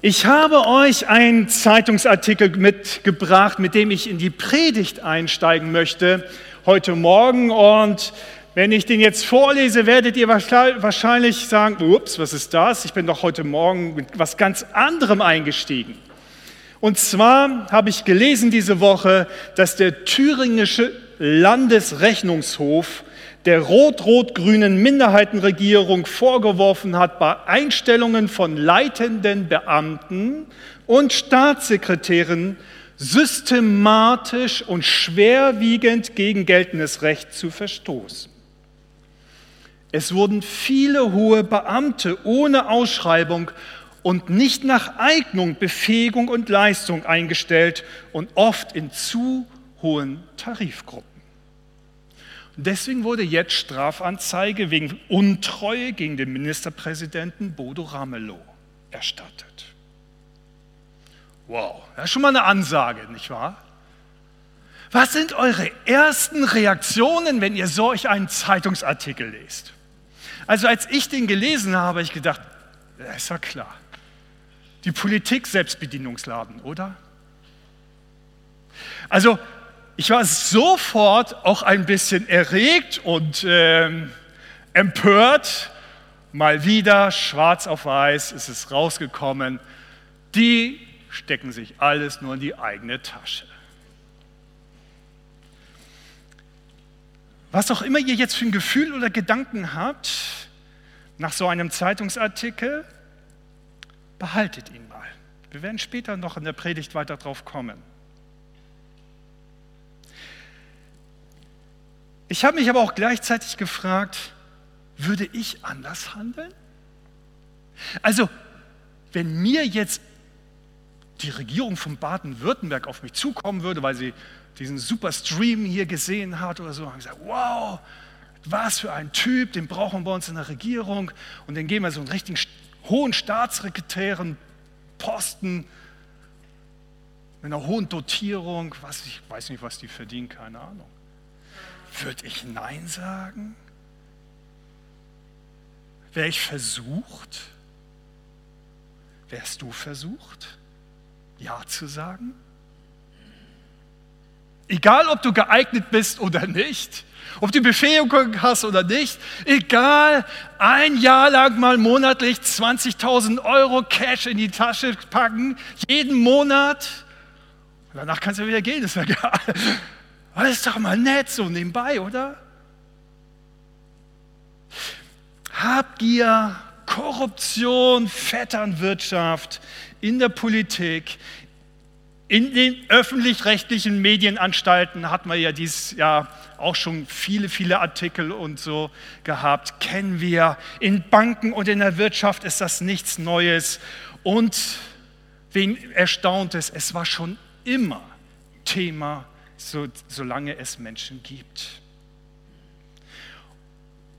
Ich habe euch einen Zeitungsartikel mitgebracht, mit dem ich in die Predigt einsteigen möchte heute Morgen. Und wenn ich den jetzt vorlese, werdet ihr wahrscheinlich sagen, ups, was ist das? Ich bin doch heute Morgen mit was ganz anderem eingestiegen. Und zwar habe ich gelesen diese Woche, dass der thüringische Landesrechnungshof der rot-rot-grünen Minderheitenregierung vorgeworfen hat, bei Einstellungen von leitenden Beamten und Staatssekretären systematisch und schwerwiegend gegen geltendes Recht zu verstoßen. Es wurden viele hohe Beamte ohne Ausschreibung und nicht nach Eignung, Befähigung und Leistung eingestellt und oft in zu hohen Tarifgruppen. Deswegen wurde jetzt Strafanzeige wegen Untreue gegen den Ministerpräsidenten Bodo Ramelow erstattet. Wow, das ist schon mal eine Ansage, nicht wahr? Was sind eure ersten Reaktionen, wenn ihr solch einen Zeitungsartikel lest? Also als ich den gelesen habe, habe ich gedacht, ja, ist ja klar. Die Politik Selbstbedienungsladen, oder? Also ich war sofort auch ein bisschen erregt und äh, empört. Mal wieder, schwarz auf weiß, ist es rausgekommen. Die stecken sich alles nur in die eigene Tasche. Was auch immer ihr jetzt für ein Gefühl oder Gedanken habt nach so einem Zeitungsartikel, behaltet ihn mal. Wir werden später noch in der Predigt weiter drauf kommen. Ich habe mich aber auch gleichzeitig gefragt, würde ich anders handeln? Also, wenn mir jetzt die Regierung von Baden-Württemberg auf mich zukommen würde, weil sie diesen super Stream hier gesehen hat oder so, haben gesagt, wow, was für ein Typ, den brauchen wir uns in der Regierung und dann geben wir so einen richtigen hohen Staatssekretären Posten mit einer hohen Dotierung, was ich weiß nicht, was die verdienen, keine Ahnung. Würde ich Nein sagen? Wäre ich versucht? Wärst du versucht, Ja zu sagen? Egal, ob du geeignet bist oder nicht, ob du Befähigung hast oder nicht, egal, ein Jahr lang mal monatlich 20.000 Euro Cash in die Tasche packen, jeden Monat, danach kannst du wieder gehen, ist ja egal. Das ist doch mal nett so nebenbei, oder? Habgier, Korruption, Vetternwirtschaft in der Politik, in den öffentlich-rechtlichen Medienanstalten hat man ja dieses Jahr auch schon viele, viele Artikel und so gehabt, kennen wir. In Banken und in der Wirtschaft ist das nichts Neues. Und wen erstaunt es, es war schon immer Thema so, solange es Menschen gibt.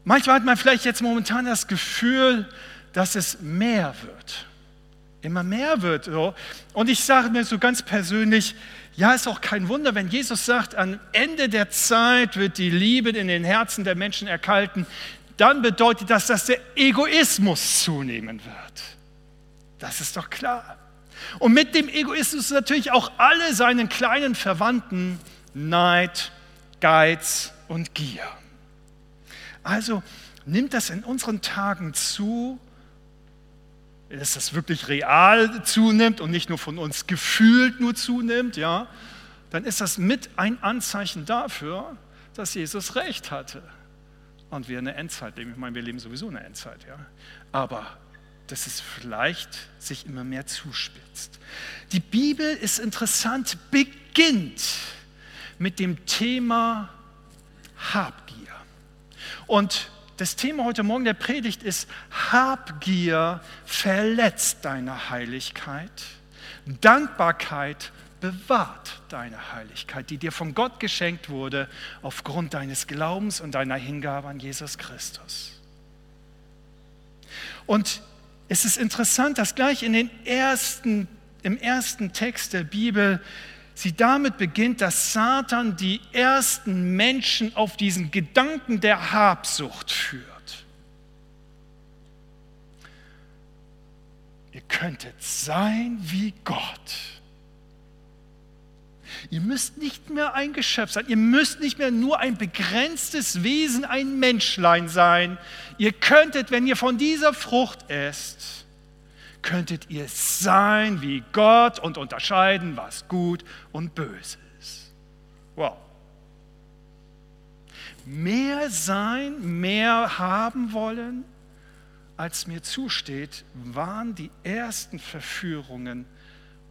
Manchmal hat man vielleicht jetzt momentan das Gefühl, dass es mehr wird. Immer mehr wird. So. Und ich sage mir so ganz persönlich, ja, ist auch kein Wunder, wenn Jesus sagt, am Ende der Zeit wird die Liebe in den Herzen der Menschen erkalten, dann bedeutet das, dass der Egoismus zunehmen wird. Das ist doch klar. Und mit dem Egoismus natürlich auch alle seinen kleinen Verwandten Neid, Geiz und Gier. Also nimmt das in unseren Tagen zu, dass das wirklich real zunimmt und nicht nur von uns gefühlt nur zunimmt, ja, dann ist das mit ein Anzeichen dafür, dass Jesus recht hatte und wir eine Endzeit leben. Ich meine, wir leben sowieso eine Endzeit, ja. Aber dass es vielleicht sich immer mehr zuspitzt. Die Bibel ist interessant, beginnt mit dem Thema Habgier. Und das Thema heute Morgen der Predigt ist, Habgier verletzt deine Heiligkeit, Dankbarkeit bewahrt deine Heiligkeit, die dir von Gott geschenkt wurde aufgrund deines Glaubens und deiner Hingabe an Jesus Christus. Und es ist interessant, dass gleich in den ersten, im ersten Text der Bibel sie damit beginnt, dass Satan die ersten Menschen auf diesen Gedanken der Habsucht führt. ihr könntet sein wie Gott. Ihr müsst nicht mehr ein Geschöpf sein. Ihr müsst nicht mehr nur ein begrenztes Wesen, ein Menschlein sein. Ihr könntet, wenn ihr von dieser Frucht esst, könntet ihr sein wie Gott und unterscheiden, was gut und böse ist. Wow. Mehr sein, mehr haben wollen, als mir zusteht, waren die ersten Verführungen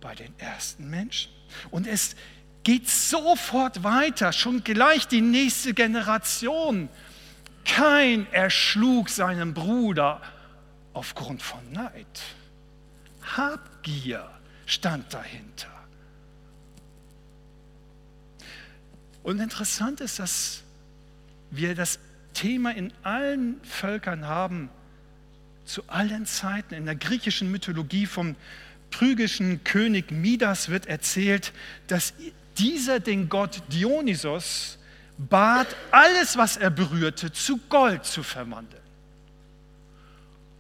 bei den ersten Menschen. Und es geht sofort weiter, schon gleich die nächste Generation. Kein erschlug seinen Bruder aufgrund von Neid. Habgier stand dahinter. Und interessant ist, dass wir das Thema in allen Völkern haben, zu allen Zeiten. In der griechischen Mythologie vom phrygischen König Midas wird erzählt, dass dieser den Gott Dionysos bat, alles, was er berührte, zu Gold zu verwandeln.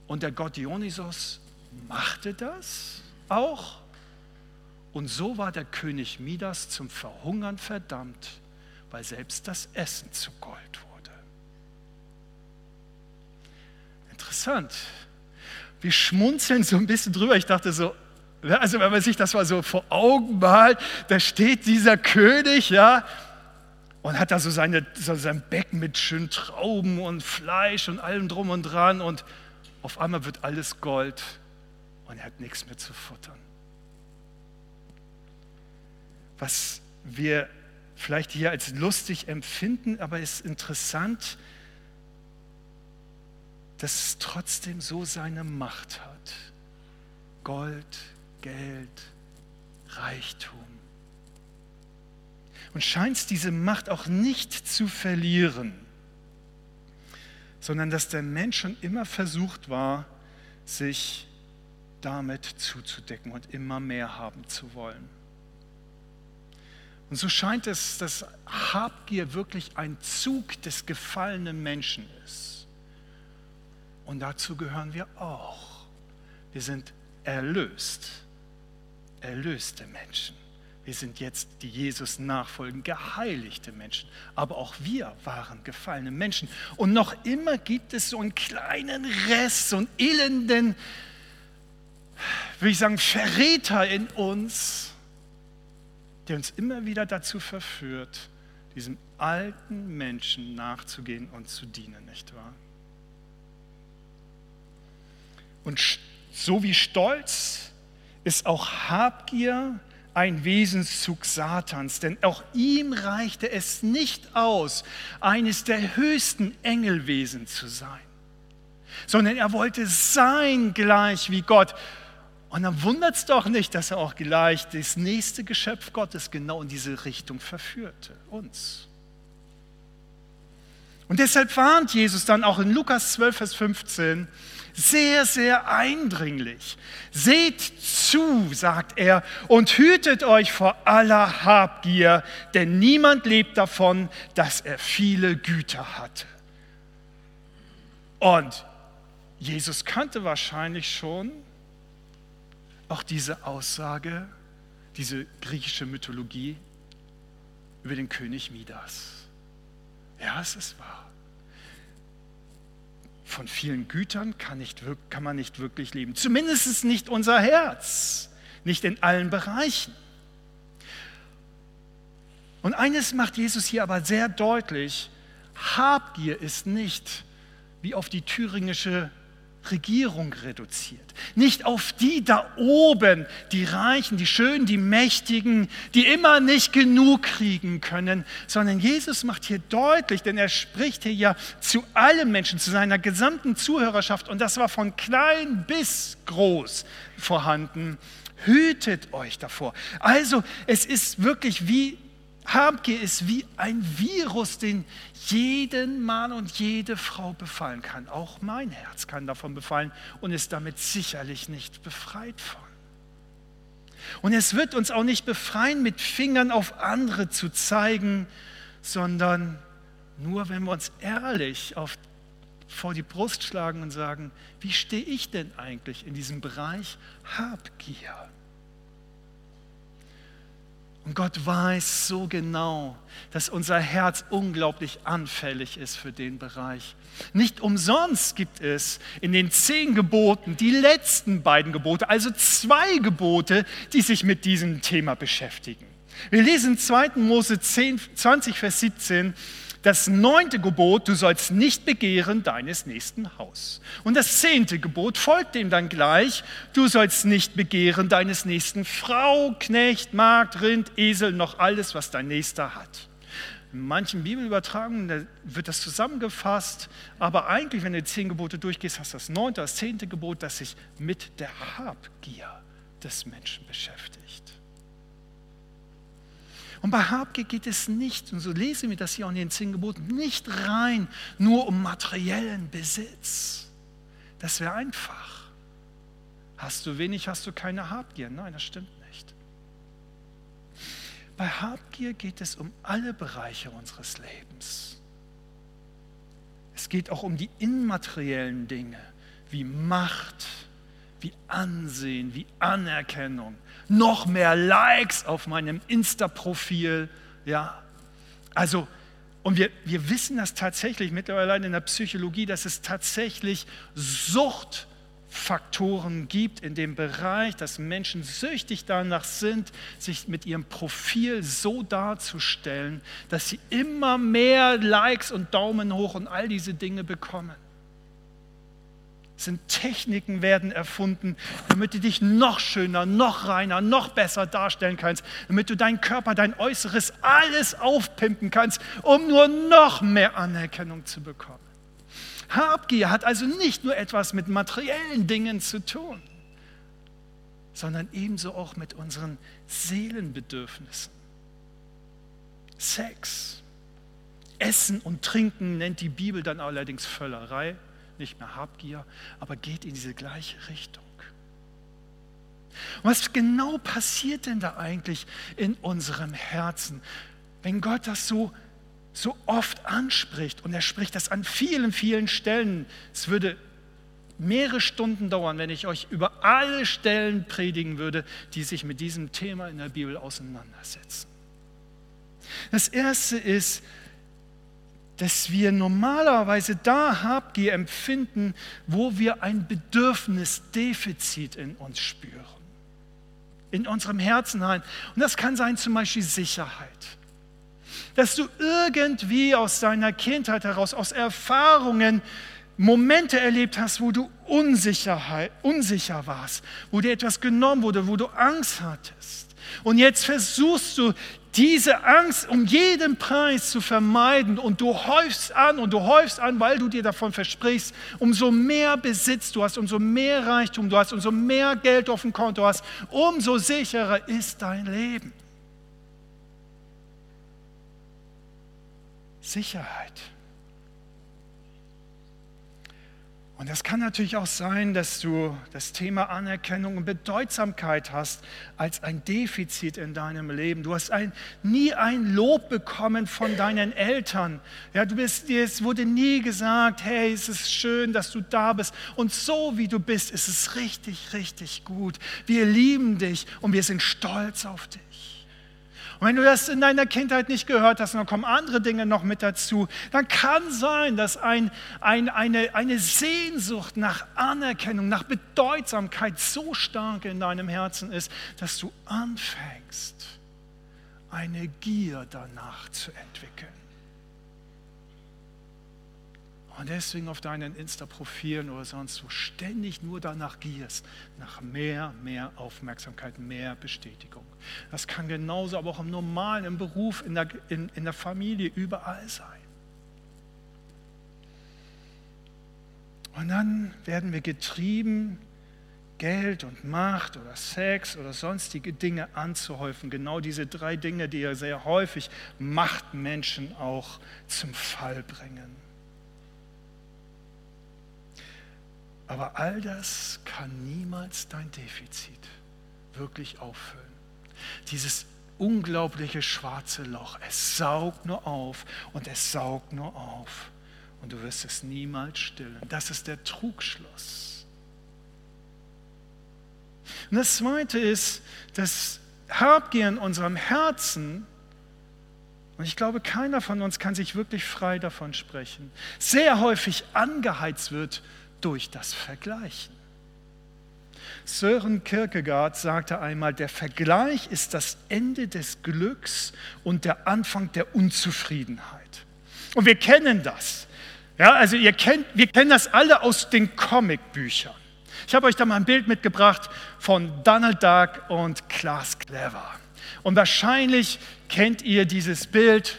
Und der Gott Dionysos machte das auch. Und so war der König Midas zum Verhungern verdammt, weil selbst das Essen zu Gold wurde. Interessant. Wir schmunzeln so ein bisschen drüber. Ich dachte so, also wenn man sich das mal so vor Augen malt, da steht dieser König, ja, und hat da so, seine, so sein Becken mit schönen Trauben und Fleisch und allem drum und dran und auf einmal wird alles Gold und er hat nichts mehr zu futtern. Was wir vielleicht hier als lustig empfinden, aber es ist interessant, dass es trotzdem so seine Macht hat. Gold, Geld, Reichtum. Und scheint diese Macht auch nicht zu verlieren, sondern dass der Mensch schon immer versucht war, sich damit zuzudecken und immer mehr haben zu wollen. Und so scheint es, dass Habgier wirklich ein Zug des gefallenen Menschen ist. Und dazu gehören wir auch. Wir sind erlöst erlöste Menschen. Wir sind jetzt die Jesus nachfolgen, geheiligte Menschen. Aber auch wir waren gefallene Menschen. Und noch immer gibt es so einen kleinen Rest, so einen elenden, würde ich sagen, Verräter in uns, der uns immer wieder dazu verführt, diesem alten Menschen nachzugehen und zu dienen, nicht wahr? Und so wie Stolz ist auch Habgier ein Wesenszug Satans, denn auch ihm reichte es nicht aus, eines der höchsten Engelwesen zu sein, sondern er wollte sein gleich wie Gott. Und dann wundert es doch nicht, dass er auch gleich das nächste Geschöpf Gottes genau in diese Richtung verführte, uns. Und deshalb warnt Jesus dann auch in Lukas 12, Vers 15, sehr, sehr eindringlich. Seht zu, sagt er, und hütet euch vor aller Habgier, denn niemand lebt davon, dass er viele Güter hatte. Und Jesus kannte wahrscheinlich schon auch diese Aussage, diese griechische Mythologie über den König Midas. Ja, es ist wahr von vielen Gütern kann, nicht, kann man nicht wirklich leben. Zumindest nicht unser Herz, nicht in allen Bereichen. Und eines macht Jesus hier aber sehr deutlich, Habgier ist nicht wie auf die thüringische Regierung reduziert. Nicht auf die da oben, die Reichen, die Schönen, die Mächtigen, die immer nicht genug kriegen können, sondern Jesus macht hier deutlich, denn er spricht hier ja zu allen Menschen, zu seiner gesamten Zuhörerschaft und das war von klein bis groß vorhanden. Hütet euch davor. Also es ist wirklich wie Habgier ist wie ein Virus, den jeden Mann und jede Frau befallen kann. Auch mein Herz kann davon befallen und ist damit sicherlich nicht befreit von. Und es wird uns auch nicht befreien, mit Fingern auf andere zu zeigen, sondern nur wenn wir uns ehrlich auf vor die Brust schlagen und sagen, wie stehe ich denn eigentlich in diesem Bereich Habgier? Und Gott weiß so genau, dass unser Herz unglaublich anfällig ist für den Bereich. Nicht umsonst gibt es in den zehn Geboten die letzten beiden Gebote, also zwei Gebote, die sich mit diesem Thema beschäftigen. Wir lesen 2. Mose 10, 20, Vers 17 das neunte Gebot, du sollst nicht begehren deines nächsten Haus. Und das zehnte Gebot folgt dem dann gleich, du sollst nicht begehren deines nächsten Frau, Knecht, Magd, Rind, Esel, noch alles, was dein Nächster hat. In manchen Bibelübertragungen wird das zusammengefasst, aber eigentlich, wenn du die zehn Gebote durchgehst, hast du das neunte, das zehnte Gebot, das sich mit der Habgier des Menschen beschäftigt. Und bei Habgier geht es nicht, und so lesen wir das hier auch in den zehn Geboten, nicht rein nur um materiellen Besitz. Das wäre einfach. Hast du wenig, hast du keine Habgier. Nein, das stimmt nicht. Bei Habgier geht es um alle Bereiche unseres Lebens. Es geht auch um die immateriellen Dinge wie Macht, wie Ansehen, wie Anerkennung, noch mehr Likes auf meinem Insta-Profil. Ja, also, und wir, wir wissen das tatsächlich mittlerweile in der Psychologie, dass es tatsächlich Suchtfaktoren gibt in dem Bereich, dass Menschen süchtig danach sind, sich mit ihrem Profil so darzustellen, dass sie immer mehr Likes und Daumen hoch und all diese Dinge bekommen sind Techniken werden erfunden, damit du dich noch schöner, noch reiner, noch besser darstellen kannst, damit du deinen Körper, dein Äußeres, alles aufpimpen kannst, um nur noch mehr Anerkennung zu bekommen. Habgier hat also nicht nur etwas mit materiellen Dingen zu tun, sondern ebenso auch mit unseren Seelenbedürfnissen. Sex, Essen und Trinken nennt die Bibel dann allerdings Völlerei nicht mehr Habgier, aber geht in diese gleiche Richtung. Und was genau passiert denn da eigentlich in unserem Herzen, wenn Gott das so, so oft anspricht und er spricht das an vielen, vielen Stellen? Es würde mehrere Stunden dauern, wenn ich euch über alle Stellen predigen würde, die sich mit diesem Thema in der Bibel auseinandersetzen. Das erste ist, dass wir normalerweise da Habgier empfinden, wo wir ein Bedürfnisdefizit in uns spüren. In unserem Herzen hinein. Und das kann sein zum Beispiel Sicherheit. Dass du irgendwie aus deiner Kindheit heraus, aus Erfahrungen, Momente erlebt hast, wo du Unsicherheit, unsicher warst, wo dir etwas genommen wurde, wo du Angst hattest. Und jetzt versuchst du diese Angst um jeden Preis zu vermeiden und du häufst an und du häufst an, weil du dir davon versprichst, umso mehr Besitz du hast, umso mehr Reichtum du hast, umso mehr Geld auf dem Konto hast, umso sicherer ist dein Leben. Sicherheit. Und das kann natürlich auch sein, dass du das Thema Anerkennung und Bedeutsamkeit hast als ein Defizit in deinem Leben. Du hast ein, nie ein Lob bekommen von deinen Eltern. Ja, du bist, dir wurde nie gesagt, hey, es ist schön, dass du da bist. Und so wie du bist, ist es richtig, richtig gut. Wir lieben dich und wir sind stolz auf dich. Und wenn du das in deiner Kindheit nicht gehört hast, und dann kommen andere Dinge noch mit dazu, dann kann sein, dass ein, ein, eine, eine Sehnsucht nach Anerkennung, nach Bedeutsamkeit so stark in deinem Herzen ist, dass du anfängst, eine Gier danach zu entwickeln. Und deswegen auf deinen Insta-Profilen oder sonst wo ständig nur danach gierst, nach mehr, mehr Aufmerksamkeit, mehr Bestätigung. Das kann genauso aber auch im normalen, im Beruf, in der, in, in der Familie, überall sein. Und dann werden wir getrieben, Geld und Macht oder Sex oder sonstige Dinge anzuhäufen. Genau diese drei Dinge, die ja sehr häufig Machtmenschen auch zum Fall bringen. Aber all das kann niemals dein Defizit wirklich auffüllen. Dieses unglaubliche schwarze Loch, es saugt nur auf und es saugt nur auf und du wirst es niemals stillen. Das ist der Trugschluss. Und das Zweite ist, dass Habgier in unserem Herzen, und ich glaube, keiner von uns kann sich wirklich frei davon sprechen, sehr häufig angeheizt wird durch das Vergleichen. Sören Kierkegaard sagte einmal, der Vergleich ist das Ende des Glücks und der Anfang der Unzufriedenheit. Und wir kennen das. Ja, also ihr kennt, wir kennen das alle aus den Comicbüchern. Ich habe euch da mal ein Bild mitgebracht von Donald Duck und Klaas Clever. Und wahrscheinlich kennt ihr dieses Bild.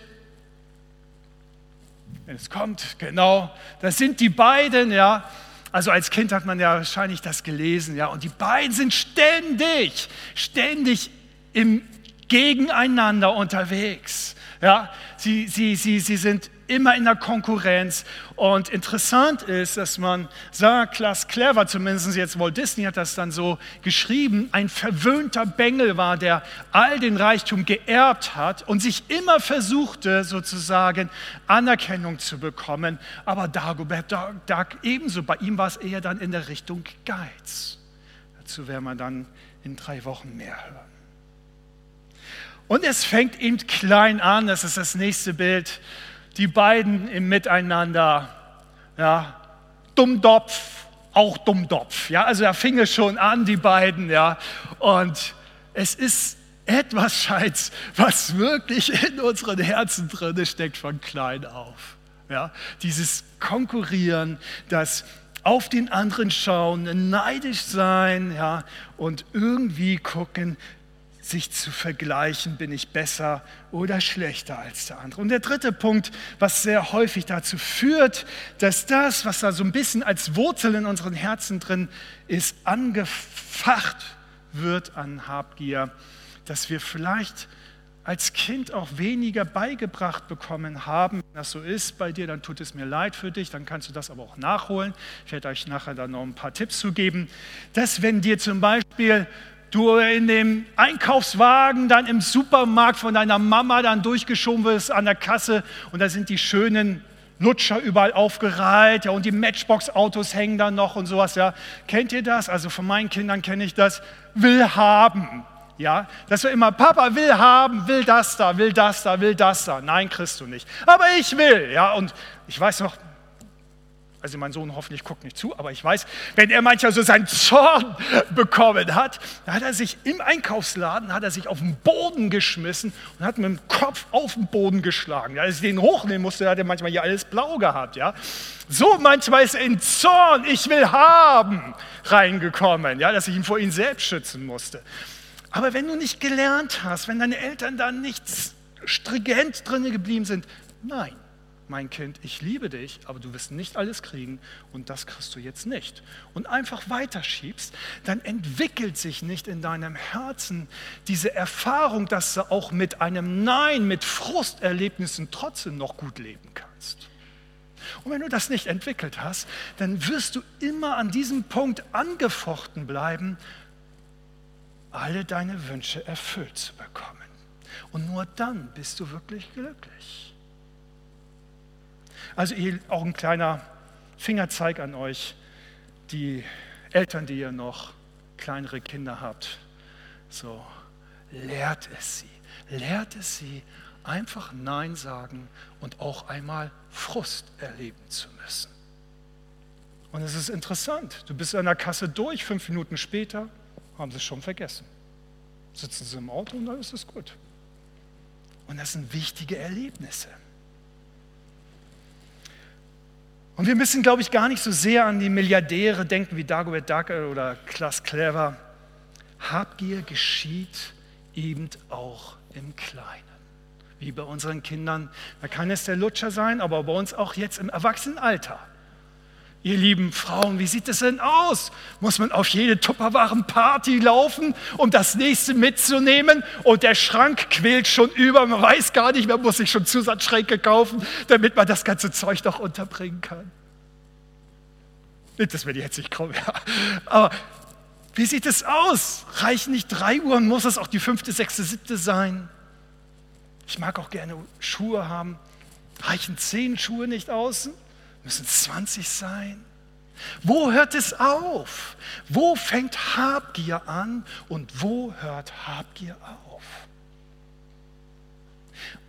Es kommt, genau. Das sind die beiden, ja. Also als Kind hat man ja wahrscheinlich das gelesen, ja. Und die beiden sind ständig, ständig im Gegeneinander unterwegs. Ja, sie, sie, sie, sie sind immer in der Konkurrenz. Und interessant ist, dass man sagt, Klaas Clever, zumindest jetzt Walt Disney hat das dann so geschrieben, ein verwöhnter Bengel war, der all den Reichtum geerbt hat und sich immer versuchte, sozusagen Anerkennung zu bekommen. Aber Dagobert Duck ebenso. Bei ihm war es eher dann in der Richtung Geiz. Dazu werden wir dann in drei Wochen mehr hören. Und es fängt eben klein an, das ist das nächste Bild die beiden im Miteinander, ja, Dummdopf, auch Dummdopf, ja, also da fing es schon an, die beiden, ja, und es ist etwas, Scheiß, was wirklich in unseren Herzen drin steckt von klein auf, ja, dieses Konkurrieren, das auf den anderen schauen, neidisch sein, ja, und irgendwie gucken, sich zu vergleichen, bin ich besser oder schlechter als der andere. Und der dritte Punkt, was sehr häufig dazu führt, dass das, was da so ein bisschen als Wurzel in unseren Herzen drin ist, angefacht wird an Habgier, dass wir vielleicht als Kind auch weniger beigebracht bekommen haben. Wenn das so ist bei dir, dann tut es mir leid für dich, dann kannst du das aber auch nachholen. Ich werde euch nachher dann noch ein paar Tipps zu geben, dass wenn dir zum Beispiel du in dem Einkaufswagen dann im Supermarkt von deiner Mama dann durchgeschoben wirst an der Kasse und da sind die schönen Lutscher überall aufgereiht ja, und die Matchbox-Autos hängen da noch und sowas. Ja. Kennt ihr das? Also von meinen Kindern kenne ich das. Will haben. Ja, dass wir immer, Papa will haben, will das da, will das da, will das da. Nein, kriegst du nicht. Aber ich will. Ja, und ich weiß noch, also mein Sohn hoffentlich guckt nicht zu, aber ich weiß, wenn er manchmal so seinen Zorn bekommen hat, da hat er sich im Einkaufsladen, hat er sich auf den Boden geschmissen und hat mit dem Kopf auf den Boden geschlagen. Als ich den hochnehmen musste, hat er manchmal hier alles blau gehabt. Ja? So manchmal ist er in Zorn, ich will haben, reingekommen, ja? dass ich ihn vor ihm selbst schützen musste. Aber wenn du nicht gelernt hast, wenn deine Eltern da nicht stringent drin geblieben sind, nein, mein Kind, ich liebe dich, aber du wirst nicht alles kriegen und das kriegst du jetzt nicht. Und einfach weiterschiebst, dann entwickelt sich nicht in deinem Herzen diese Erfahrung, dass du auch mit einem Nein, mit Frusterlebnissen trotzdem noch gut leben kannst. Und wenn du das nicht entwickelt hast, dann wirst du immer an diesem Punkt angefochten bleiben, alle deine Wünsche erfüllt zu bekommen. Und nur dann bist du wirklich glücklich. Also auch ein kleiner Fingerzeig an euch, die Eltern, die ihr noch kleinere Kinder habt. So, lehrt es sie. Lehrt es sie, einfach Nein sagen und auch einmal Frust erleben zu müssen. Und es ist interessant, du bist an der Kasse durch, fünf Minuten später haben sie es schon vergessen. Sitzen sie im Auto und dann ist es gut. Und das sind wichtige Erlebnisse. Und wir müssen, glaube ich, gar nicht so sehr an die Milliardäre denken wie Dagobert Duck oder Klaas Clever. Habgier geschieht eben auch im Kleinen. Wie bei unseren Kindern. Da kann es der Lutscher sein, aber bei uns auch jetzt im Erwachsenenalter. Ihr lieben Frauen, wie sieht es denn aus? Muss man auf jede Tupperwaren-Party laufen, um das nächste mitzunehmen? Und der Schrank quält schon über, man weiß gar nicht, man muss sich schon Zusatzschränke kaufen, damit man das ganze Zeug noch unterbringen kann. Nicht, dass wir die jetzt nicht kommen, ja. Aber wie sieht es aus? Reichen nicht drei Uhr, muss es auch die fünfte, sechste, siebte sein? Ich mag auch gerne Schuhe haben. Reichen zehn Schuhe nicht aus? Müssen es 20 sein? Wo hört es auf? Wo fängt Habgier an und wo hört Habgier auf?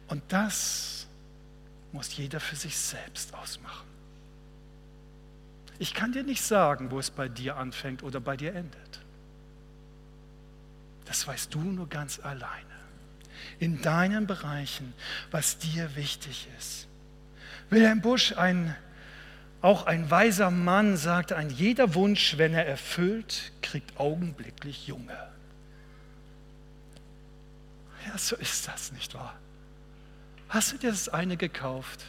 Und das muss jeder für sich selbst ausmachen. Ich kann dir nicht sagen, wo es bei dir anfängt oder bei dir endet. Das weißt du nur ganz alleine. In deinen Bereichen, was dir wichtig ist. Wilhelm Busch, ein auch ein weiser Mann sagte, ein jeder Wunsch, wenn er erfüllt, kriegt augenblicklich Junge. Ja, so ist das, nicht wahr? Hast du dir das eine gekauft?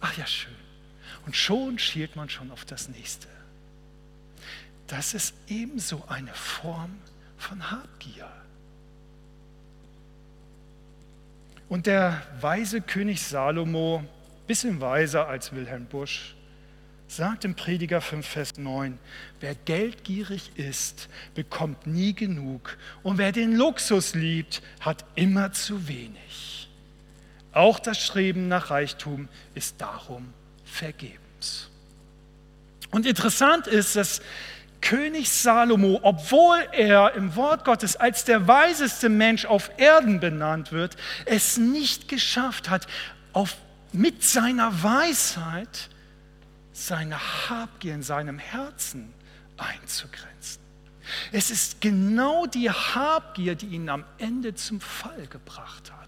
Ach ja, schön. Und schon schielt man schon auf das nächste. Das ist ebenso eine Form von Habgier. Und der weise König Salomo, bisschen weiser als Wilhelm Busch, sagt im Prediger 5, Vers 9, wer geldgierig ist, bekommt nie genug und wer den Luxus liebt, hat immer zu wenig. Auch das Streben nach Reichtum ist darum vergebens. Und interessant ist, dass König Salomo, obwohl er im Wort Gottes als der weiseste Mensch auf Erden benannt wird, es nicht geschafft hat, auf, mit seiner Weisheit seine Habgier in seinem Herzen einzugrenzen. Es ist genau die Habgier, die ihn am Ende zum Fall gebracht hat.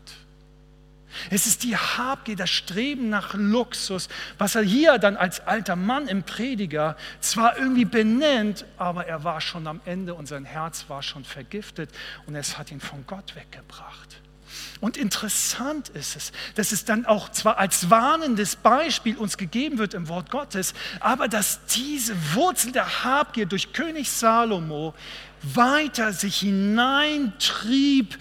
Es ist die Habgier, das Streben nach Luxus, was er hier dann als alter Mann im Prediger zwar irgendwie benennt, aber er war schon am Ende und sein Herz war schon vergiftet und es hat ihn von Gott weggebracht. Und interessant ist es, dass es dann auch zwar als warnendes Beispiel uns gegeben wird im Wort Gottes, aber dass diese Wurzel der Habgier durch König Salomo weiter sich hineintrieb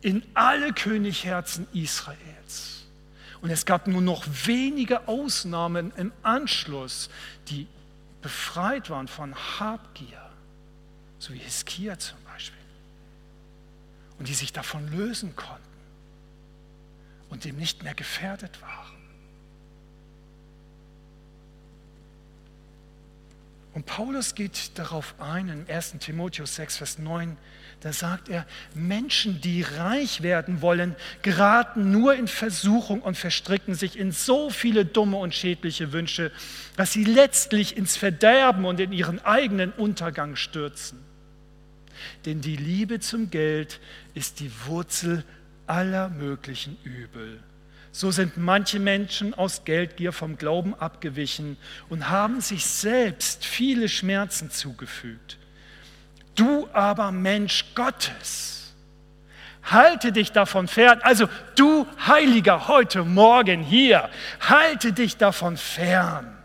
in alle Königherzen Israels. Und es gab nur noch wenige Ausnahmen im Anschluss, die befreit waren von Habgier, so wie Hiskia zum Beispiel, und die sich davon lösen konnten und dem nicht mehr gefährdet waren. Und Paulus geht darauf ein, in 1 Timotheus 6, Vers 9, da sagt er, Menschen, die reich werden wollen, geraten nur in Versuchung und verstricken sich in so viele dumme und schädliche Wünsche, dass sie letztlich ins Verderben und in ihren eigenen Untergang stürzen. Denn die Liebe zum Geld ist die Wurzel aller möglichen Übel. So sind manche Menschen aus Geldgier vom Glauben abgewichen und haben sich selbst viele Schmerzen zugefügt. Du aber Mensch Gottes, halte dich davon fern. Also du Heiliger heute Morgen hier, halte dich davon fern.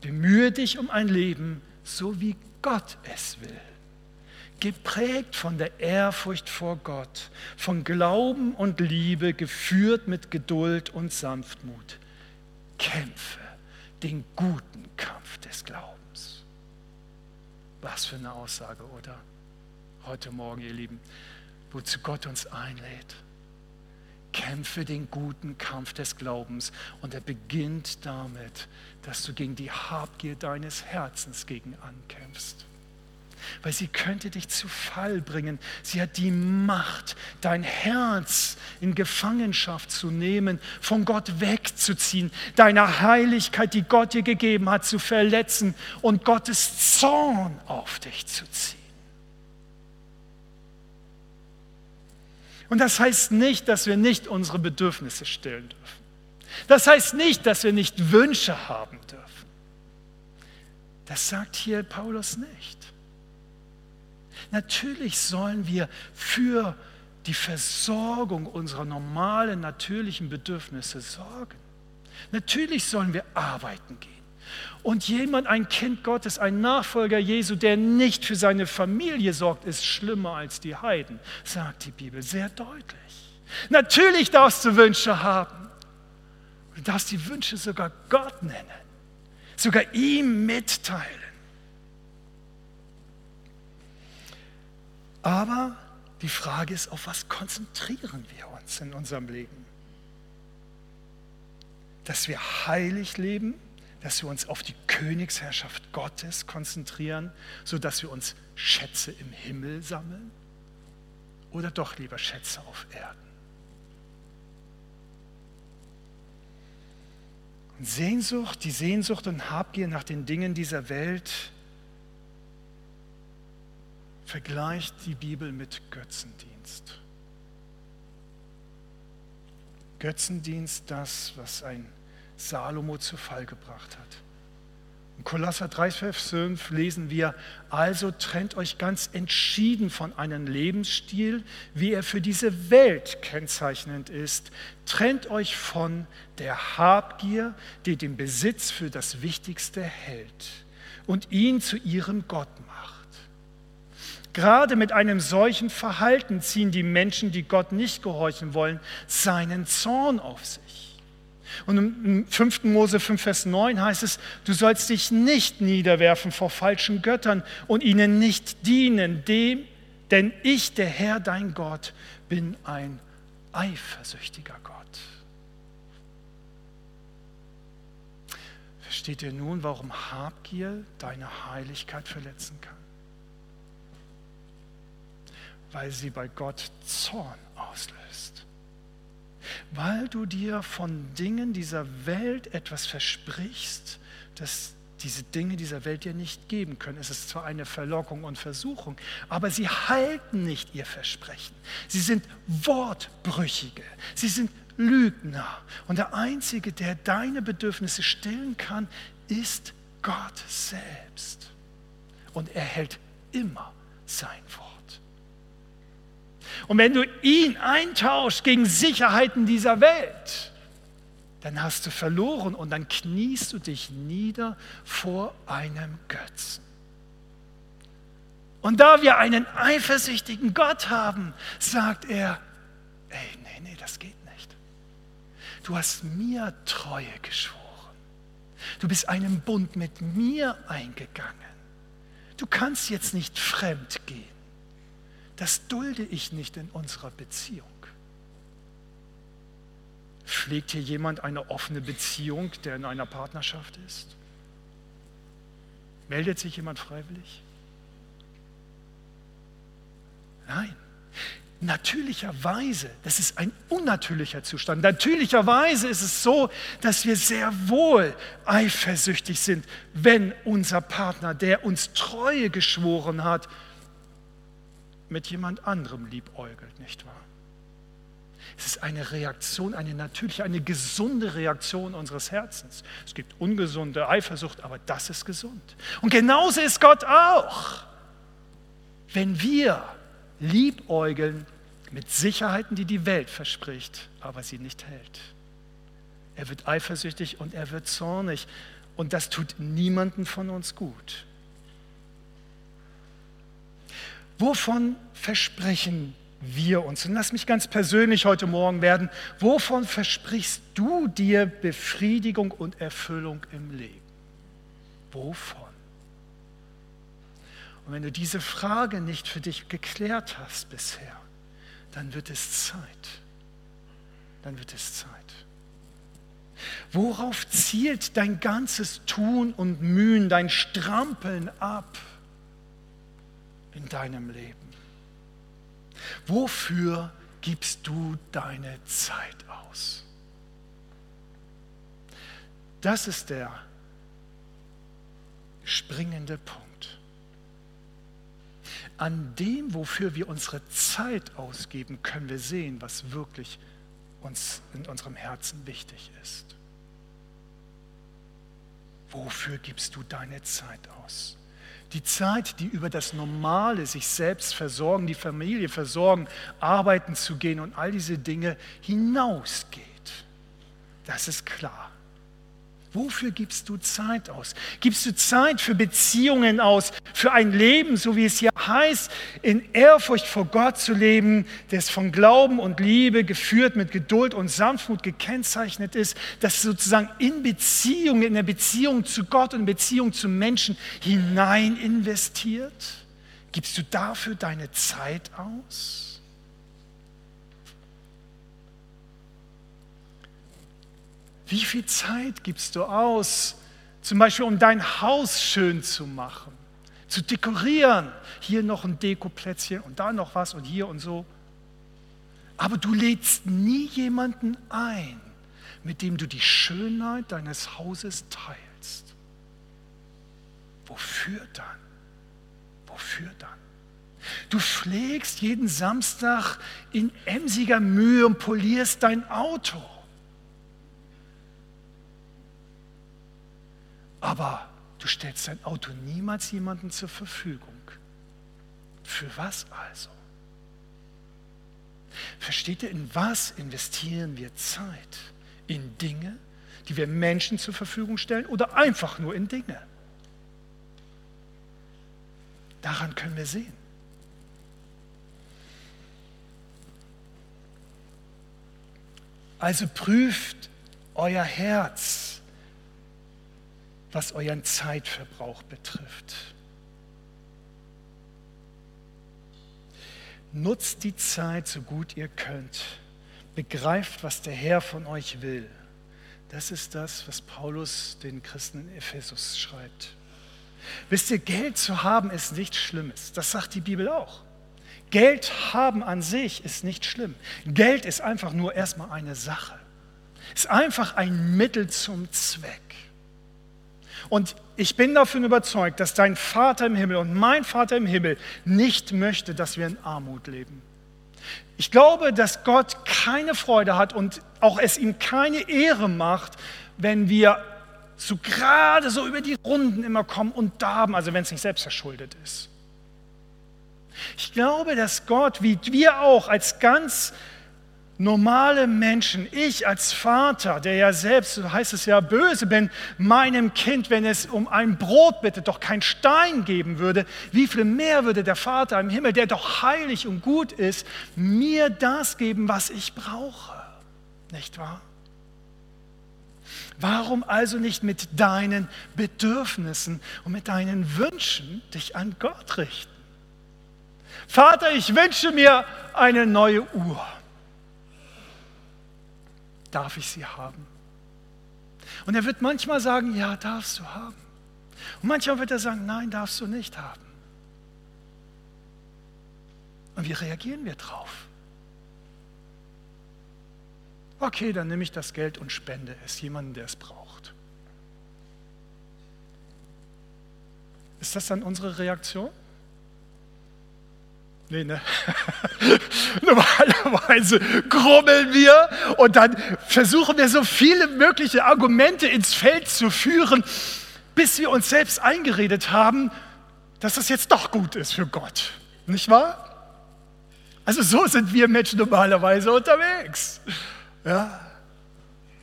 Bemühe dich um ein Leben, so wie Gott es will geprägt von der Ehrfurcht vor Gott, von Glauben und Liebe, geführt mit Geduld und Sanftmut. Kämpfe den guten Kampf des Glaubens. Was für eine Aussage, oder? Heute Morgen, ihr Lieben, wozu Gott uns einlädt. Kämpfe den guten Kampf des Glaubens und er beginnt damit, dass du gegen die Habgier deines Herzens gegen ankämpfst weil sie könnte dich zu Fall bringen. Sie hat die Macht, dein Herz in Gefangenschaft zu nehmen, von Gott wegzuziehen, deine Heiligkeit, die Gott dir gegeben hat, zu verletzen und Gottes Zorn auf dich zu ziehen. Und das heißt nicht, dass wir nicht unsere Bedürfnisse stillen dürfen. Das heißt nicht, dass wir nicht Wünsche haben dürfen. Das sagt hier Paulus nicht. Natürlich sollen wir für die Versorgung unserer normalen, natürlichen Bedürfnisse sorgen. Natürlich sollen wir arbeiten gehen. Und jemand, ein Kind Gottes, ein Nachfolger Jesu, der nicht für seine Familie sorgt, ist schlimmer als die Heiden, sagt die Bibel sehr deutlich. Natürlich darfst du Wünsche haben. Du darfst die Wünsche sogar Gott nennen, sogar ihm mitteilen. Aber die Frage ist, auf was konzentrieren wir uns in unserem Leben? dass wir heilig leben, dass wir uns auf die Königsherrschaft Gottes konzentrieren, sodass wir uns Schätze im Himmel sammeln? Oder doch lieber Schätze auf Erden? Und Sehnsucht, die Sehnsucht und Habgier nach den Dingen dieser Welt vergleicht die Bibel mit Götzendienst. Götzendienst, das, was ein Salomo zu Fall gebracht hat. In Kolosser 3, Vers 5 lesen wir, also trennt euch ganz entschieden von einem Lebensstil, wie er für diese Welt kennzeichnend ist. Trennt euch von der Habgier, die den Besitz für das Wichtigste hält und ihn zu ihrem Gott macht. Gerade mit einem solchen Verhalten ziehen die Menschen, die Gott nicht gehorchen wollen, seinen Zorn auf sich. Und im 5. Mose 5, Vers 9 heißt es, du sollst dich nicht niederwerfen vor falschen Göttern und ihnen nicht dienen, dem, denn ich, der Herr, dein Gott, bin ein eifersüchtiger Gott. Versteht ihr nun, warum Habgier deine Heiligkeit verletzen kann? Weil sie bei Gott Zorn auslöst weil du dir von Dingen dieser Welt etwas versprichst, das diese Dinge dieser Welt dir nicht geben können. Es ist zwar eine Verlockung und Versuchung, aber sie halten nicht ihr Versprechen. Sie sind Wortbrüchige, sie sind Lügner. Und der Einzige, der deine Bedürfnisse stillen kann, ist Gott selbst. Und er hält immer sein Wort. Und wenn du ihn eintauschst gegen Sicherheiten dieser Welt, dann hast du verloren und dann kniest du dich nieder vor einem Götzen. Und da wir einen eifersüchtigen Gott haben, sagt er, ey, nee, nee, das geht nicht. Du hast mir Treue geschworen. Du bist einen Bund mit mir eingegangen. Du kannst jetzt nicht fremd gehen. Das dulde ich nicht in unserer Beziehung. Pflegt hier jemand eine offene Beziehung, der in einer Partnerschaft ist? Meldet sich jemand freiwillig? Nein. Natürlicherweise, das ist ein unnatürlicher Zustand. Natürlicherweise ist es so, dass wir sehr wohl eifersüchtig sind, wenn unser Partner, der uns Treue geschworen hat, mit jemand anderem liebäugelt, nicht wahr? Es ist eine Reaktion, eine natürliche, eine gesunde Reaktion unseres Herzens. Es gibt ungesunde Eifersucht, aber das ist gesund. Und genauso ist Gott auch. Wenn wir liebäugeln mit Sicherheiten, die die Welt verspricht, aber sie nicht hält. Er wird eifersüchtig und er wird zornig. Und das tut niemanden von uns gut. Wovon versprechen wir uns? Und lass mich ganz persönlich heute Morgen werden. Wovon versprichst du dir Befriedigung und Erfüllung im Leben? Wovon? Und wenn du diese Frage nicht für dich geklärt hast bisher, dann wird es Zeit. Dann wird es Zeit. Worauf zielt dein ganzes Tun und Mühen, dein Strampeln ab? In deinem Leben? Wofür gibst du deine Zeit aus? Das ist der springende Punkt. An dem, wofür wir unsere Zeit ausgeben, können wir sehen, was wirklich uns in unserem Herzen wichtig ist. Wofür gibst du deine Zeit aus? Die Zeit, die über das Normale, sich selbst versorgen, die Familie versorgen, arbeiten zu gehen und all diese Dinge hinausgeht. Das ist klar. Wofür gibst du Zeit aus? Gibst du Zeit für Beziehungen aus, für ein Leben, so wie es hier heißt, in Ehrfurcht vor Gott zu leben, das von Glauben und Liebe geführt, mit Geduld und Sanftmut gekennzeichnet ist, das sozusagen in Beziehung, in der Beziehung zu Gott und in Beziehung zu Menschen hinein investiert? Gibst du dafür deine Zeit aus? Wie viel Zeit gibst du aus, zum Beispiel um dein Haus schön zu machen, zu dekorieren? Hier noch ein Dekoplätzchen und da noch was und hier und so. Aber du lädst nie jemanden ein, mit dem du die Schönheit deines Hauses teilst. Wofür dann? Wofür dann? Du pflegst jeden Samstag in emsiger Mühe und polierst dein Auto. Aber du stellst dein Auto niemals jemandem zur Verfügung. Für was also? Versteht ihr, in was investieren wir Zeit? In Dinge, die wir Menschen zur Verfügung stellen oder einfach nur in Dinge? Daran können wir sehen. Also prüft euer Herz, was euren Zeitverbrauch betrifft. Nutzt die Zeit so gut ihr könnt. Begreift, was der Herr von euch will. Das ist das, was Paulus den Christen in Ephesus schreibt. Wisst ihr, Geld zu haben ist nichts Schlimmes. Das sagt die Bibel auch. Geld haben an sich ist nicht schlimm. Geld ist einfach nur erstmal eine Sache. Ist einfach ein Mittel zum Zweck. Und ich bin davon überzeugt, dass dein Vater im Himmel und mein Vater im Himmel nicht möchte, dass wir in Armut leben. Ich glaube, dass Gott keine Freude hat und auch es ihm keine Ehre macht, wenn wir so gerade so über die Runden immer kommen und darben, also wenn es nicht selbst verschuldet ist. Ich glaube, dass Gott, wie wir auch als ganz normale Menschen, ich als Vater, der ja selbst, so heißt es ja, böse bin, meinem Kind, wenn es um ein Brot bittet, doch kein Stein geben würde, wie viel mehr würde der Vater im Himmel, der doch heilig und gut ist, mir das geben, was ich brauche? Nicht wahr? Warum also nicht mit deinen Bedürfnissen und mit deinen Wünschen dich an Gott richten? Vater, ich wünsche mir eine neue Uhr. Darf ich sie haben? Und er wird manchmal sagen, ja, darfst du haben. Und manchmal wird er sagen, nein, darfst du nicht haben. Und wie reagieren wir drauf? Okay, dann nehme ich das Geld und spende es jemandem, der es braucht. Ist das dann unsere Reaktion? Nee, ne? Normalerweise grummeln wir und dann versuchen wir so viele mögliche Argumente ins Feld zu führen, bis wir uns selbst eingeredet haben, dass das jetzt doch gut ist für Gott. Nicht wahr? Also so sind wir Menschen normalerweise unterwegs. Ja,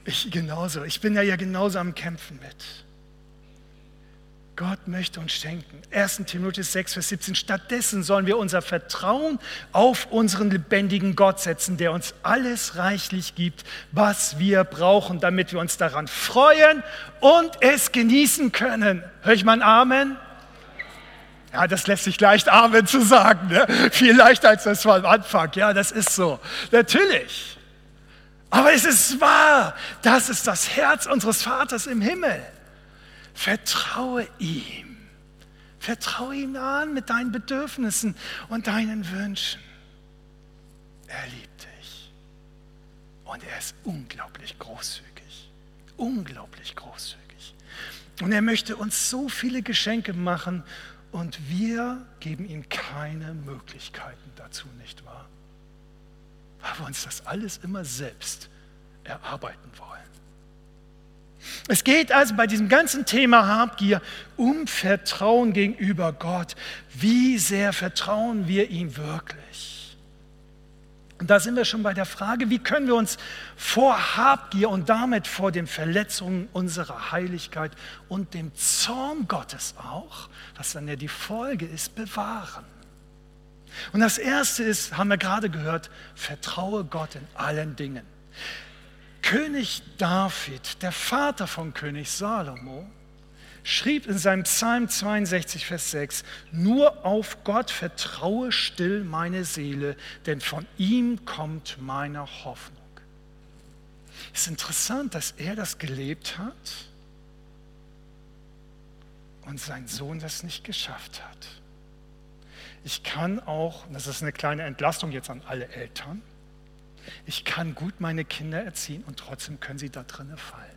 ich genauso. Ich bin ja, ja genauso am Kämpfen mit. Gott möchte uns schenken. 1. Timotheus 6, Vers 17. Stattdessen sollen wir unser Vertrauen auf unseren lebendigen Gott setzen, der uns alles reichlich gibt, was wir brauchen, damit wir uns daran freuen und es genießen können. Hör ich mal ein Amen? Ja, das lässt sich leicht Amen zu sagen. Ne? Viel leichter als das war am Anfang. Ja, das ist so. Natürlich. Aber es ist wahr. Das ist das Herz unseres Vaters im Himmel. Vertraue ihm. Vertraue ihm an mit deinen Bedürfnissen und deinen Wünschen. Er liebt dich. Und er ist unglaublich großzügig. Unglaublich großzügig. Und er möchte uns so viele Geschenke machen und wir geben ihm keine Möglichkeiten dazu, nicht wahr? Weil wir uns das alles immer selbst erarbeiten wollen. Es geht also bei diesem ganzen Thema Habgier um Vertrauen gegenüber Gott. Wie sehr vertrauen wir ihm wirklich? Und da sind wir schon bei der Frage, wie können wir uns vor Habgier und damit vor den Verletzungen unserer Heiligkeit und dem Zorn Gottes auch, was dann ja die Folge ist, bewahren. Und das Erste ist, haben wir gerade gehört, vertraue Gott in allen Dingen. König David, der Vater von König Salomo, schrieb in seinem Psalm 62, Vers 6, nur auf Gott vertraue still meine Seele, denn von ihm kommt meine Hoffnung. Es ist interessant, dass er das gelebt hat und sein Sohn das nicht geschafft hat. Ich kann auch, das ist eine kleine Entlastung jetzt an alle Eltern, ich kann gut meine Kinder erziehen und trotzdem können sie da drinnen fallen.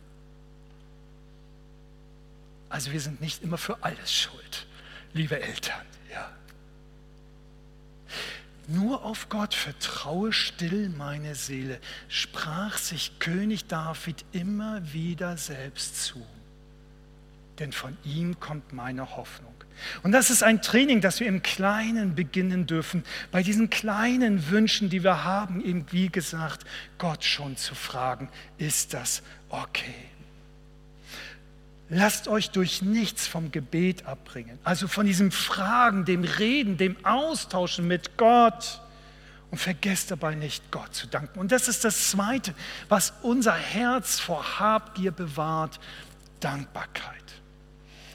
Also wir sind nicht immer für alles schuld, liebe Eltern. Ja. Nur auf Gott vertraue still meine Seele, sprach sich König David immer wieder selbst zu. Denn von ihm kommt meine Hoffnung. Und das ist ein Training, das wir im Kleinen beginnen dürfen, bei diesen kleinen Wünschen, die wir haben, eben wie gesagt, Gott schon zu fragen, ist das okay? Lasst euch durch nichts vom Gebet abbringen, also von diesem Fragen, dem Reden, dem Austauschen mit Gott. Und vergesst dabei nicht, Gott zu danken. Und das ist das Zweite, was unser Herz vor Habgier bewahrt, Dankbarkeit.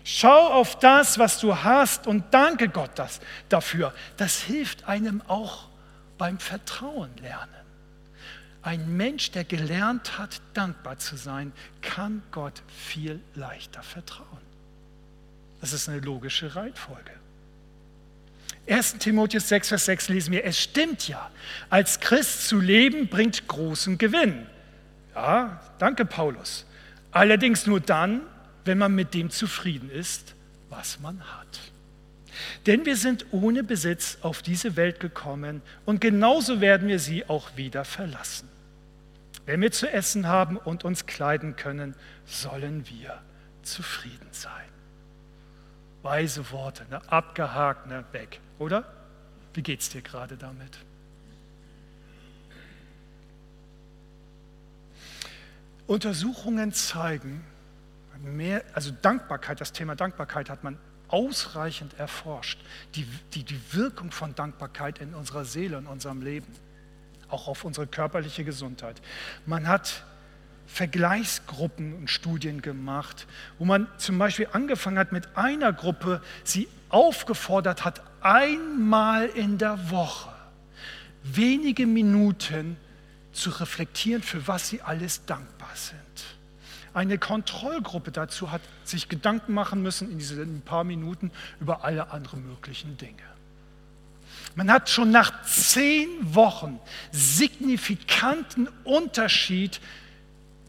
Schau auf das, was du hast und danke Gott das, dafür. Das hilft einem auch beim Vertrauen lernen. Ein Mensch, der gelernt hat, dankbar zu sein, kann Gott viel leichter vertrauen. Das ist eine logische Reihenfolge. 1 Timotheus 6, Vers 6 lesen wir, es stimmt ja, als Christ zu leben bringt großen Gewinn. Ja, danke Paulus. Allerdings nur dann, wenn man mit dem zufrieden ist, was man hat. Denn wir sind ohne Besitz auf diese Welt gekommen und genauso werden wir sie auch wieder verlassen. Wenn wir zu essen haben und uns kleiden können, sollen wir zufrieden sein. Weise Worte, ne? abgehakt, ne? weg, oder? Wie geht es dir gerade damit? Untersuchungen zeigen, mehr, also Dankbarkeit, das Thema Dankbarkeit hat man ausreichend erforscht. Die, die, die Wirkung von Dankbarkeit in unserer Seele, in unserem Leben, auch auf unsere körperliche Gesundheit. Man hat Vergleichsgruppen und Studien gemacht, wo man zum Beispiel angefangen hat mit einer Gruppe, sie aufgefordert hat, einmal in der Woche wenige Minuten zu reflektieren, für was sie alles dankbar sind. Eine Kontrollgruppe dazu hat sich Gedanken machen müssen in diesen paar Minuten über alle anderen möglichen Dinge. Man hat schon nach zehn Wochen signifikanten Unterschied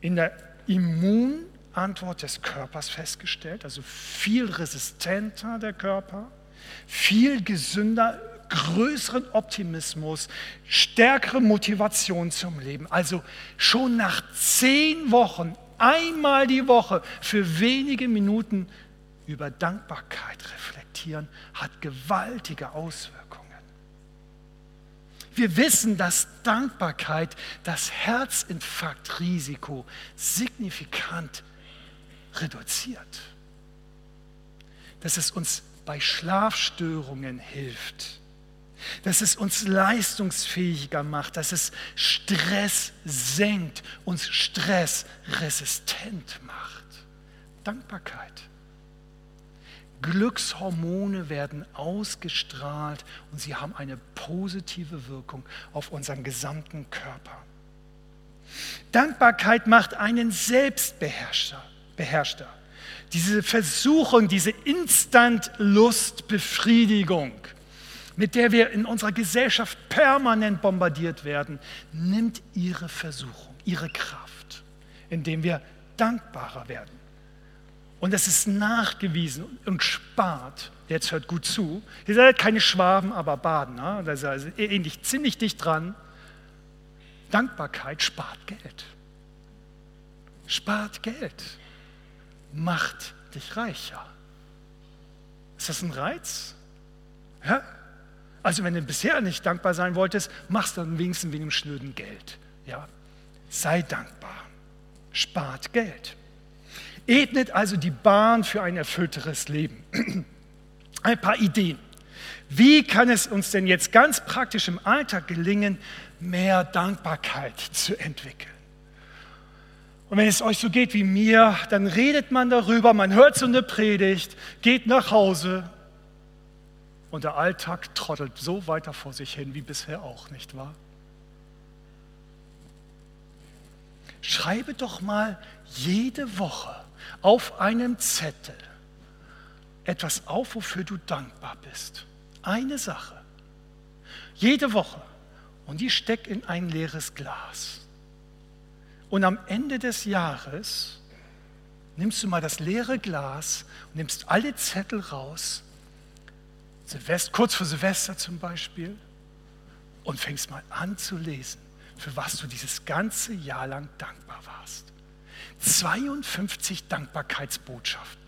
in der Immunantwort des Körpers festgestellt, also viel resistenter der Körper, viel gesünder, größeren Optimismus, stärkere Motivation zum Leben. Also schon nach zehn Wochen einmal die Woche für wenige Minuten über Dankbarkeit reflektieren, hat gewaltige Auswirkungen. Wir wissen, dass Dankbarkeit das Herzinfarktrisiko signifikant reduziert. Dass es uns bei Schlafstörungen hilft dass es uns leistungsfähiger macht, dass es Stress senkt, uns stressresistent macht. Dankbarkeit. Glückshormone werden ausgestrahlt und sie haben eine positive Wirkung auf unseren gesamten Körper. Dankbarkeit macht einen selbstbeherrschter. Beherrschter. Diese Versuchung, diese Instant-Lustbefriedigung mit der wir in unserer Gesellschaft permanent bombardiert werden, nimmt ihre Versuchung, ihre Kraft, indem wir dankbarer werden. Und es ist nachgewiesen und spart, jetzt hört gut zu, ihr seid keine Schwaben, aber Badener, das ist also ähnlich ziemlich dicht dran, Dankbarkeit spart Geld. Spart Geld, macht dich reicher. Ist das ein Reiz? Ja? Also wenn du bisher nicht dankbar sein wolltest, machst du dann wenigstens wegen dem schnöden Geld. Ja? Sei dankbar. Spart Geld. Ebnet also die Bahn für ein erfüllteres Leben. Ein paar Ideen. Wie kann es uns denn jetzt ganz praktisch im Alltag gelingen, mehr Dankbarkeit zu entwickeln? Und wenn es euch so geht wie mir, dann redet man darüber, man hört so eine Predigt, geht nach Hause und der Alltag trottelt so weiter vor sich hin wie bisher auch, nicht wahr? schreibe doch mal jede Woche auf einem Zettel etwas auf, wofür du dankbar bist. Eine Sache. Jede Woche. Und die steck in ein leeres Glas. Und am Ende des Jahres nimmst du mal das leere Glas und nimmst alle Zettel raus, Silvester, kurz vor Silvester zum Beispiel, und fängst mal an zu lesen, für was du dieses ganze Jahr lang dankbar warst. 52 Dankbarkeitsbotschaften.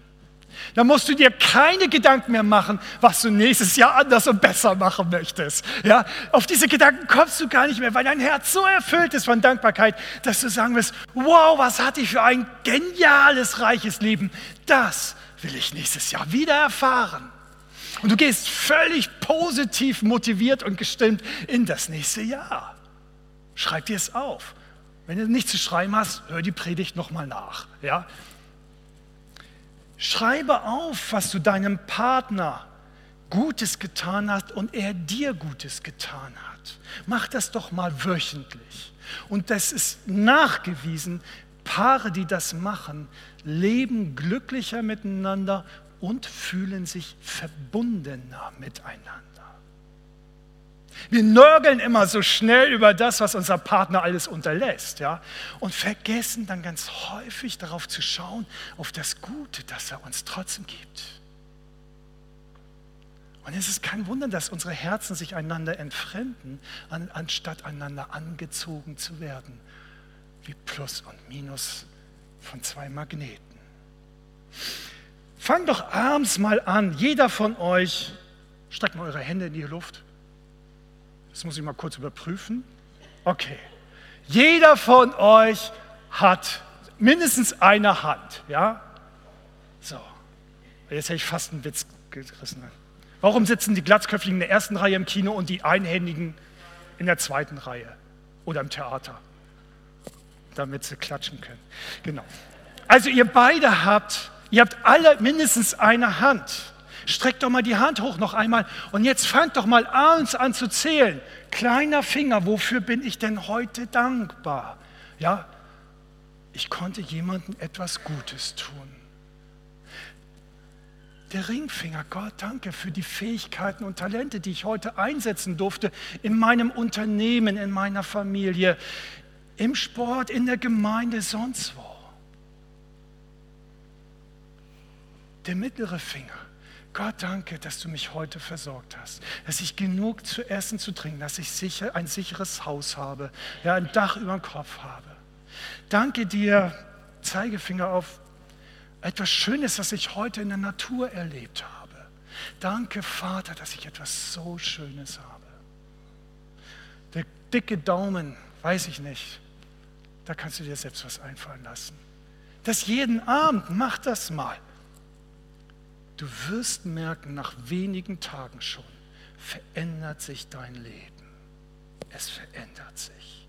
Da musst du dir keine Gedanken mehr machen, was du nächstes Jahr anders und besser machen möchtest. Ja, auf diese Gedanken kommst du gar nicht mehr, weil dein Herz so erfüllt ist von Dankbarkeit, dass du sagen wirst, wow, was hatte ich für ein geniales, reiches Leben. Das will ich nächstes Jahr wieder erfahren. Und du gehst völlig positiv motiviert und gestimmt in das nächste Jahr. Schreib dir es auf. Wenn du nichts zu schreiben hast, hör die Predigt nochmal nach. Ja? Schreibe auf, was du deinem Partner Gutes getan hast und er dir Gutes getan hat. Mach das doch mal wöchentlich. Und das ist nachgewiesen, Paare, die das machen, leben glücklicher miteinander und fühlen sich verbundener miteinander. Wir nörgeln immer so schnell über das, was unser Partner alles unterlässt, ja, und vergessen dann ganz häufig darauf zu schauen, auf das Gute, das er uns trotzdem gibt. Und es ist kein Wunder, dass unsere Herzen sich einander entfremden, an, anstatt einander angezogen zu werden, wie Plus und Minus von zwei Magneten. Fangt doch abends mal an, jeder von euch, streckt mal eure Hände in die Luft. Das muss ich mal kurz überprüfen. Okay. Jeder von euch hat mindestens eine Hand, ja? So. Jetzt hätte ich fast einen Witz gerissen. Warum sitzen die Glatzköpfigen in der ersten Reihe im Kino und die Einhändigen in der zweiten Reihe oder im Theater? Damit sie klatschen können. Genau. Also ihr beide habt, ihr habt alle mindestens eine Hand. Streckt doch mal die Hand hoch noch einmal und jetzt fangt doch mal abends an zu zählen. Kleiner Finger, wofür bin ich denn heute dankbar? Ja, ich konnte jemandem etwas Gutes tun. Der Ringfinger, Gott, danke für die Fähigkeiten und Talente, die ich heute einsetzen durfte in meinem Unternehmen, in meiner Familie, im Sport, in der Gemeinde, sonst wo. Der mittlere Finger, Gott, danke, dass du mich heute versorgt hast, dass ich genug zu essen, zu trinken, dass ich sicher, ein sicheres Haus habe, ja, ein Dach über dem Kopf habe. Danke dir, Zeigefinger auf etwas Schönes, das ich heute in der Natur erlebt habe. Danke, Vater, dass ich etwas so Schönes habe. Der dicke Daumen, weiß ich nicht, da kannst du dir selbst was einfallen lassen. Das jeden Abend, mach das mal. Du wirst merken, nach wenigen Tagen schon, verändert sich dein Leben. Es verändert sich.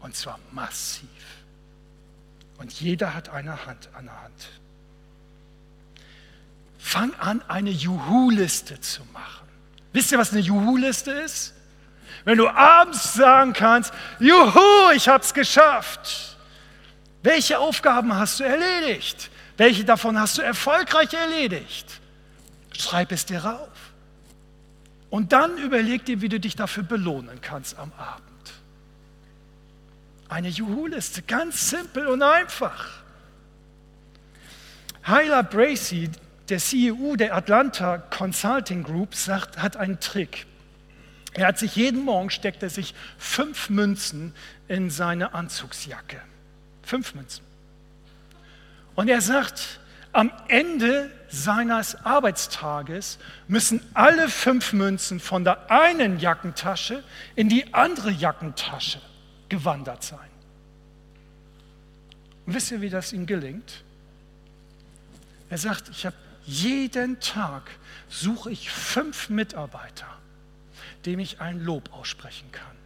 Und zwar massiv. Und jeder hat eine Hand an der Hand. Fang an, eine Juhu-Liste zu machen. Wisst ihr, was eine Juhu-Liste ist? Wenn du abends sagen kannst, Juhu, ich habe es geschafft. Welche Aufgaben hast du erledigt? Welche davon hast du erfolgreich erledigt? Schreib es dir rauf. Und dann überleg dir, wie du dich dafür belohnen kannst am Abend. Eine Juhu-Liste, ganz simpel und einfach. Hyla Bracy, der CEO der Atlanta Consulting Group, sagt, hat einen Trick. Er hat sich jeden Morgen steckt er sich fünf Münzen in seine Anzugsjacke. Fünf Münzen. Und er sagt, am Ende seines Arbeitstages müssen alle fünf Münzen von der einen Jackentasche in die andere Jackentasche gewandert sein. Und wisst ihr, wie das ihm gelingt? Er sagt, ich habe jeden Tag suche ich fünf Mitarbeiter, dem ich ein Lob aussprechen kann.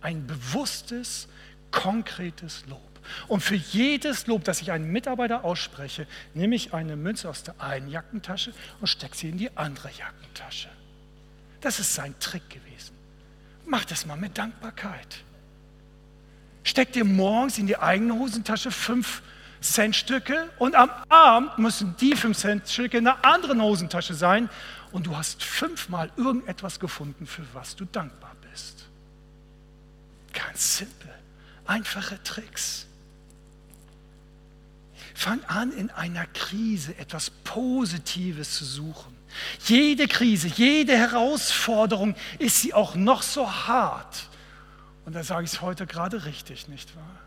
Ein bewusstes, konkretes Lob. Und für jedes Lob, das ich einem Mitarbeiter ausspreche, nehme ich eine Münze aus der einen Jackentasche und stecke sie in die andere Jackentasche. Das ist sein Trick gewesen. Mach das mal mit Dankbarkeit. Steck dir morgens in die eigene Hosentasche fünf Centstücke und am Abend müssen die fünf Centstücke in einer anderen Hosentasche sein und du hast fünfmal irgendetwas gefunden, für was du dankbar bist. Ganz simpel, einfache Tricks. Fang an, in einer Krise etwas Positives zu suchen. Jede Krise, jede Herausforderung, ist sie auch noch so hart. Und da sage ich es heute gerade richtig, nicht wahr?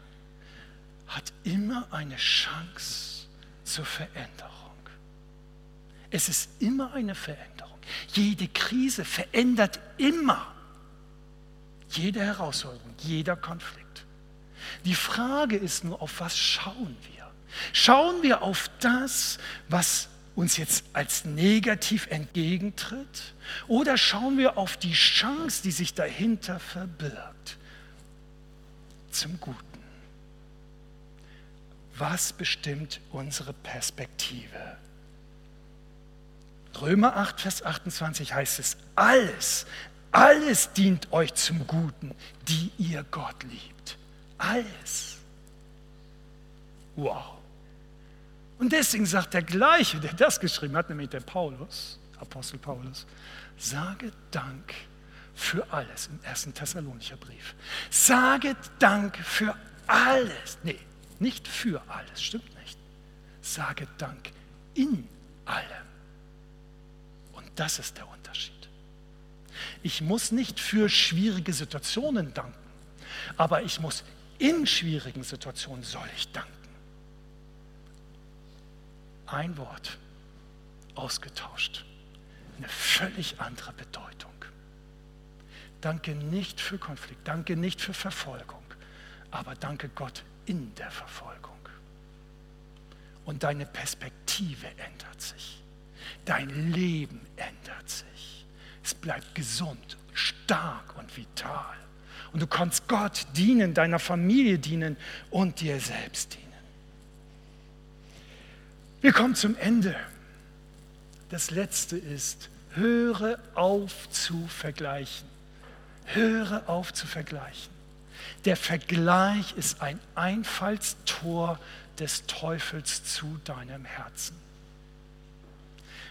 Hat immer eine Chance zur Veränderung. Es ist immer eine Veränderung. Jede Krise verändert immer. Jede Herausforderung, jeder Konflikt. Die Frage ist nur, auf was schauen wir? Schauen wir auf das, was uns jetzt als negativ entgegentritt? Oder schauen wir auf die Chance, die sich dahinter verbirgt, zum Guten? Was bestimmt unsere Perspektive? Römer 8, Vers 28 heißt es, alles, alles dient euch zum Guten, die ihr Gott liebt. Alles. Wow. Und deswegen sagt der gleiche, der das geschrieben hat, nämlich der Paulus, Apostel Paulus, sage Dank für alles im ersten Thessalonicher Brief. Sage Dank für alles. Nee, nicht für alles, stimmt nicht. Sage Dank in allem. Und das ist der Unterschied. Ich muss nicht für schwierige Situationen danken, aber ich muss in schwierigen Situationen soll ich danken ein Wort ausgetauscht. Eine völlig andere Bedeutung. Danke nicht für Konflikt, danke nicht für Verfolgung, aber danke Gott in der Verfolgung. Und deine Perspektive ändert sich. Dein Leben ändert sich. Es bleibt gesund, stark und vital. Und du kannst Gott dienen, deiner Familie dienen und dir selbst dienen. Wir kommen zum Ende. Das Letzte ist, höre auf zu vergleichen. Höre auf zu vergleichen. Der Vergleich ist ein Einfallstor des Teufels zu deinem Herzen.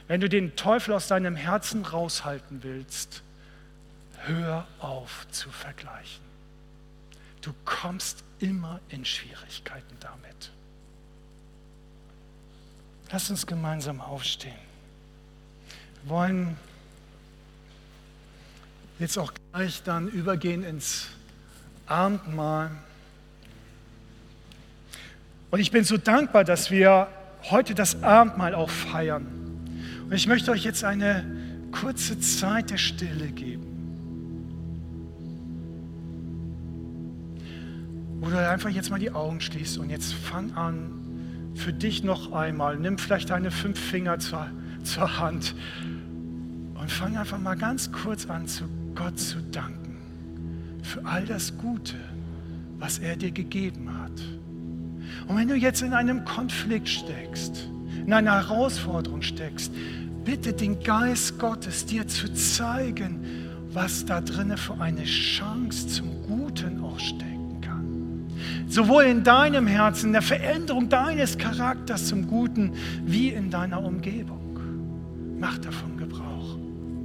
Wenn du den Teufel aus deinem Herzen raushalten willst, hör auf zu vergleichen. Du kommst immer in Schwierigkeiten damit. Lass uns gemeinsam aufstehen. Wir wollen jetzt auch gleich dann übergehen ins Abendmahl. Und ich bin so dankbar, dass wir heute das Abendmahl auch feiern. Und ich möchte euch jetzt eine kurze Zeit der Stille geben. Du einfach jetzt mal die Augen schließt und jetzt fang an, für dich noch einmal. Nimm vielleicht deine fünf Finger zur, zur Hand und fang einfach mal ganz kurz an, zu Gott zu danken für all das Gute, was er dir gegeben hat. Und wenn du jetzt in einem Konflikt steckst, in einer Herausforderung steckst, bitte den Geist Gottes dir zu zeigen, was da drinnen für eine Chance zum Guten auch steckt sowohl in deinem Herzen, der Veränderung deines Charakters zum Guten, wie in deiner Umgebung. Mach davon